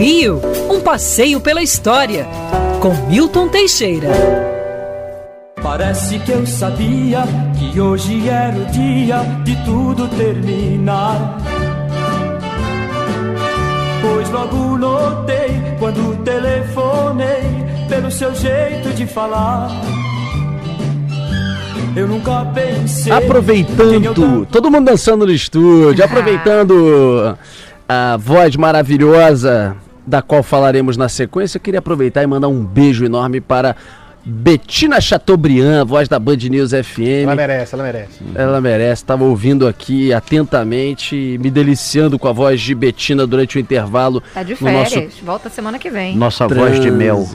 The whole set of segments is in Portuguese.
Rio, um passeio pela história, com Milton Teixeira. Parece que eu sabia que hoje era o dia de tudo terminar. Pois logo notei quando telefonei pelo seu jeito de falar. Eu nunca pensei. Aproveitando, todo mundo dançando no estúdio, aproveitando a voz maravilhosa da qual falaremos na sequência, eu queria aproveitar e mandar um beijo enorme para Betina Chateaubriand, voz da Band News FM. Ela merece, ela merece. Ela merece, estava ouvindo aqui atentamente, me deliciando com a voz de Betina durante o intervalo. Tá de férias, nosso... volta semana que vem. Nossa voz de mel.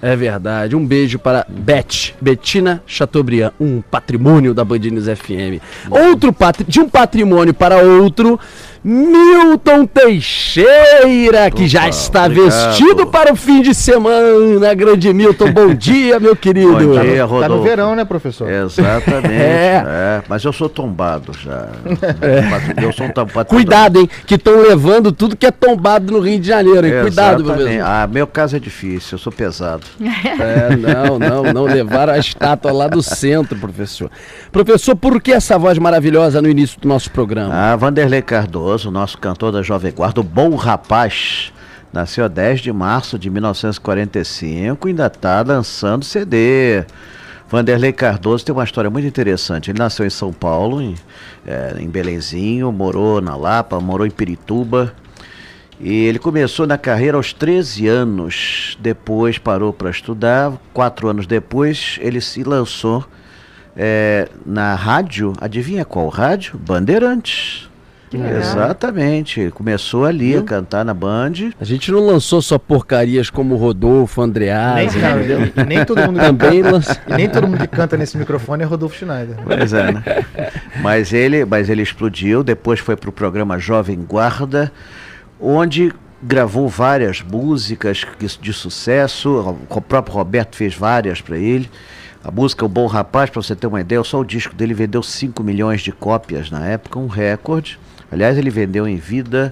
É verdade. Um beijo para Beth, Betina Chateaubriand, um patrimônio da Band News FM. Outro pat... de um patrimônio para outro, Milton Teixeira, que Opa, já está obrigado. vestido para o fim de semana. Grande Milton, bom dia, meu querido. Bom dia, Rodolfo. Tá no verão, né, professor? Exatamente. é. é. mas eu sou tombado já. É. Eu sou um tombado. Cuidado, hein, que estão levando tudo que é tombado no Rio de Janeiro, hein? Cuidado, meu professor. Ah, meu caso é difícil, eu sou pesado. É, não, não, não levaram a estátua lá do centro, professor. Professor, por que essa voz maravilhosa no início do nosso programa? Ah, Vanderlei Cardoso o nosso cantor da Jovem Guarda, o Bom Rapaz. Nasceu a 10 de março de 1945 e ainda está lançando CD. Vanderlei Cardoso tem uma história muito interessante. Ele nasceu em São Paulo, em, é, em Belenzinho, morou na Lapa, morou em Pirituba. E ele começou na carreira aos 13 anos. Depois parou para estudar. Quatro anos depois, ele se lançou é, na rádio. Adivinha qual rádio? Bandeirantes. Exatamente. Começou ali Viu? a cantar na Band. A gente não lançou só porcarias como Rodolfo, Andreas, nem, nem todo mundo Também lança... Nem todo mundo que canta nesse microfone é Rodolfo Schneider. Pois é, né? mas, ele, mas ele explodiu, depois foi para o programa Jovem Guarda, onde gravou várias músicas de sucesso. O próprio Roberto fez várias para ele. A música O Bom Rapaz, para você ter uma ideia, só o disco dele vendeu 5 milhões de cópias na época, um recorde. Aliás, ele vendeu em vida,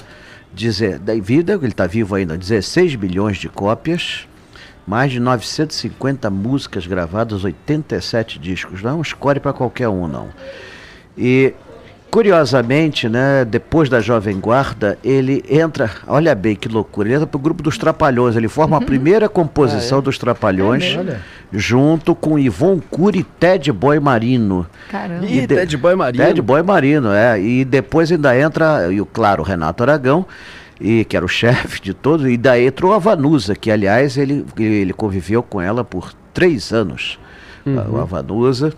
em vida, ele está vivo ainda, 16 bilhões de cópias, mais de 950 músicas gravadas, 87 discos. Não é um score para qualquer um, não. E Curiosamente, né, depois da Jovem Guarda, ele entra, olha bem que loucura, ele entra para o grupo dos Trapalhões, ele forma a uhum. primeira composição ah, é? dos Trapalhões, é junto com Ivon Cury e Ted Boy Marino. Caramba. E, Ted Boy Marino. Ted Boy Marino, é. E depois ainda entra, e, claro, o Renato Aragão, e que era o chefe de todos, e daí entrou a Vanusa, que aliás ele, ele conviveu com ela por três anos, uhum. a, a Vanusa.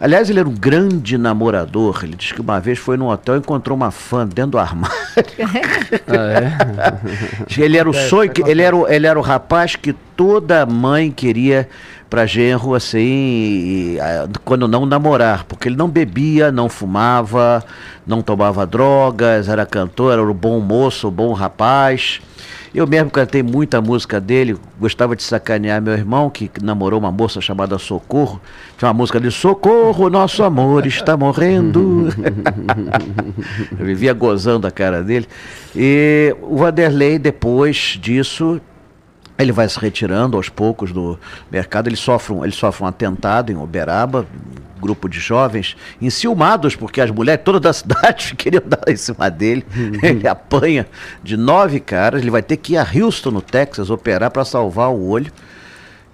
Aliás, ele era um grande namorador. Ele disse que uma vez foi num hotel e encontrou uma fã dentro do armário. ah, é? ele era o é, sonho, ele, era o, ele era o rapaz que toda mãe queria para genro assim, quando não namorar, porque ele não bebia, não fumava, não tomava drogas, era cantor, era um bom moço, um bom rapaz. Eu mesmo cantei muita música dele, gostava de sacanear meu irmão, que namorou uma moça chamada Socorro. Tinha uma música de Socorro, nosso amor está morrendo. Eu vivia gozando a cara dele. E o Vanderlei, depois disso, ele vai se retirando aos poucos do mercado. Ele sofre um, ele sofre um atentado em Uberaba, grupo de jovens enciumados, porque as mulheres todas da cidade queriam dar em cima dele. ele apanha de nove caras. Ele vai ter que ir a Houston, no Texas, operar para salvar o olho.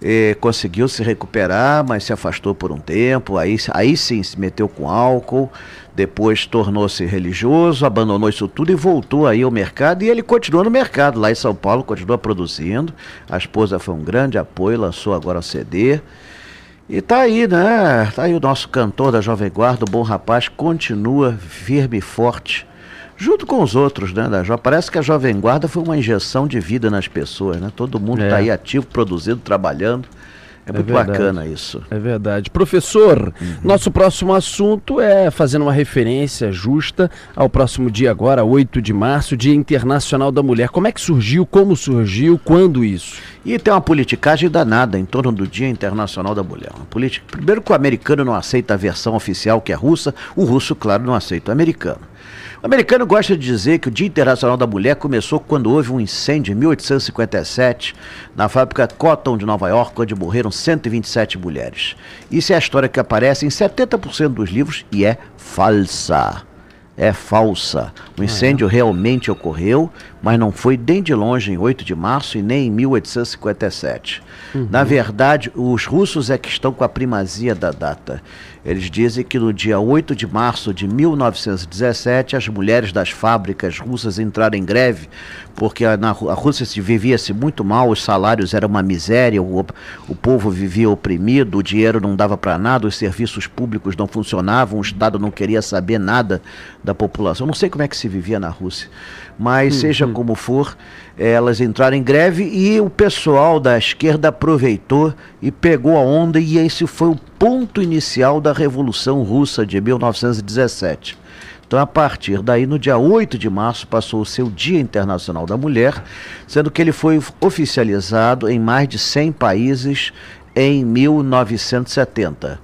E conseguiu se recuperar, mas se afastou por um tempo. Aí, aí sim se meteu com álcool depois tornou-se religioso, abandonou isso tudo e voltou aí ao mercado e ele continua no mercado lá em São Paulo, continua produzindo. A esposa foi um grande apoio, lançou agora o CD. E tá aí, né? Tá aí o nosso cantor da Jovem Guarda, o bom rapaz, continua firme e forte, junto com os outros, né? Da jo... Parece que a Jovem Guarda foi uma injeção de vida nas pessoas, né? Todo mundo é. tá aí ativo, produzindo, trabalhando. É muito é bacana isso. É verdade. Professor, uhum. nosso próximo assunto é fazendo uma referência justa ao próximo dia agora, 8 de março, Dia Internacional da Mulher. Como é que surgiu, como surgiu, quando isso? E tem uma politicagem danada em torno do Dia Internacional da Mulher. Uma política... Primeiro que o americano não aceita a versão oficial que é russa, o russo, claro, não aceita o americano. O americano gosta de dizer que o Dia Internacional da Mulher começou quando houve um incêndio em 1857 na fábrica Cotton de Nova York, onde morreram 127 mulheres. Isso é a história que aparece em 70% dos livros e é falsa é falsa. O incêndio realmente ocorreu, mas não foi nem de longe em 8 de março e nem em 1857. Na verdade, os russos é que estão com a primazia da data. Eles dizem que no dia 8 de março de 1917, as mulheres das fábricas russas entraram em greve, porque a, na, Rússia se vivia-se muito mal, os salários eram uma miséria, o, o povo vivia oprimido, o dinheiro não dava para nada, os serviços públicos não funcionavam, o Estado não queria saber nada da população. Não sei como é que se vivia na Rússia, mas seja como for, elas entraram em greve e o pessoal da esquerda aproveitou e pegou a onda, e esse foi o ponto inicial da Revolução Russa de 1917. Então, a partir daí, no dia 8 de março, passou o seu Dia Internacional da Mulher, sendo que ele foi oficializado em mais de 100 países em 1970.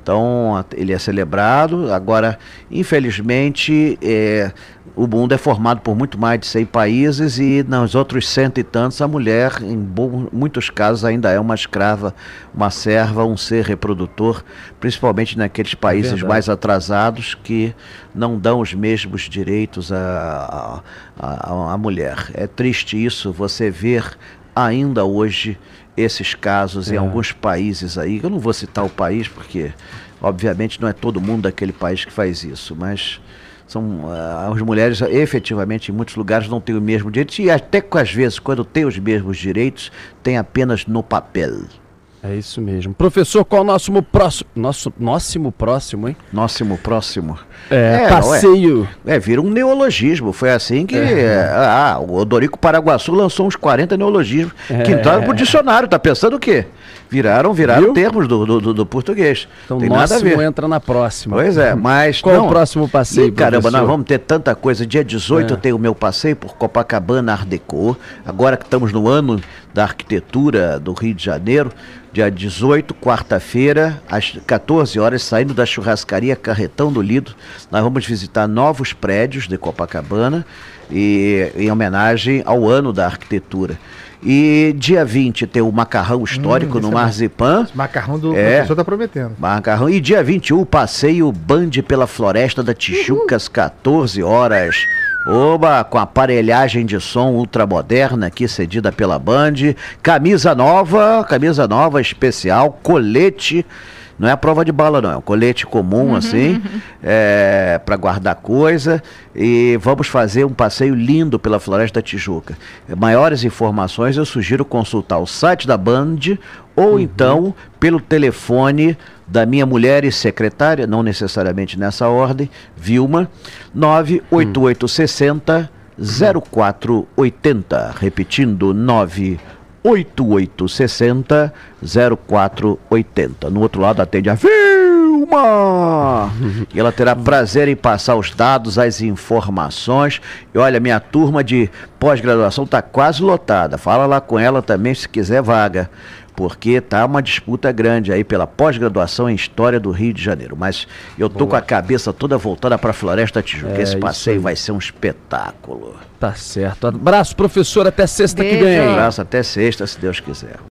Então, ele é celebrado. Agora, infelizmente, é, o mundo é formado por muito mais de 100 países e nos outros cento e tantos a mulher, em bom- muitos casos, ainda é uma escrava, uma serva, um ser reprodutor, principalmente naqueles países verdade. mais atrasados que não dão os mesmos direitos à, à, mulher. É triste isso, você ver ainda hoje esses casos em É. alguns países aí. Eu não vou citar o país porque, obviamente, não é todo mundo daquele país que faz isso, mas são ah, as mulheres efetivamente em muitos lugares não têm o mesmo direito e até às vezes quando têm os mesmos direitos tem apenas no papel. É isso mesmo. Professor, qual o nosso próximo. Nosso nosso próximo, hein? Nóximo próximo. É, É, passeio. É, vira um neologismo. Foi assim que É. ah, o Odorico Paraguaçu lançou uns 40 neologismos que entraram pro dicionário. Tá pensando o quê? Viraram, viraram. Viu? termos do, do, do- português. Então, Tem nada a ver. entra na próxima. Pois é, mas. Qual o próximo passeio, Ih, caramba, professor? nós vamos ter tanta coisa. Dia 18 É. eu tenho o meu passeio por Copacabana Art Deco. Agora que estamos no ano da arquitetura do Rio de Janeiro. Dia 18, quarta-feira, às 14 horas, saindo da churrascaria Carretão do Lido, nós vamos visitar novos prédios de Copacabana e em homenagem ao ano da arquitetura. E dia 20 tem o macarrão histórico Hum, no é. Marzipan. Esse macarrão do É. professor tá prometendo. Macarrão. E dia 21, passeio Band pela Floresta da Tijuca, às 14 horas. Oba, com aparelhagem de som ultramoderna aqui cedida pela Band. Camisa nova, camisa nova especial, colete. Não é a prova de bala, não. É um colete comum, assim, é, para guardar coisa. E vamos fazer um passeio lindo pela Floresta da Tijuca. Maiores informações eu sugiro consultar o site da Band ou então pelo telefone da minha mulher e secretária, não necessariamente nessa ordem, Vilma, 98860 0480. Repetindo, 98860 0480. No outro lado atende a Vilma! E ela terá prazer em passar os dados, as informações. E olha, minha turma de pós-graduação está quase lotada. Fala lá com ela também se quiser vaga porque tá uma disputa grande aí pela pós-graduação em História do Rio de Janeiro. Mas eu tô com a cabeça toda voltada para a Floresta Tijuca. É, Esse passeio vai ser um espetáculo. Tá certo. Abraço, professor. Até sexta que Beijo. vem. Um abraço até sexta, se Deus quiser.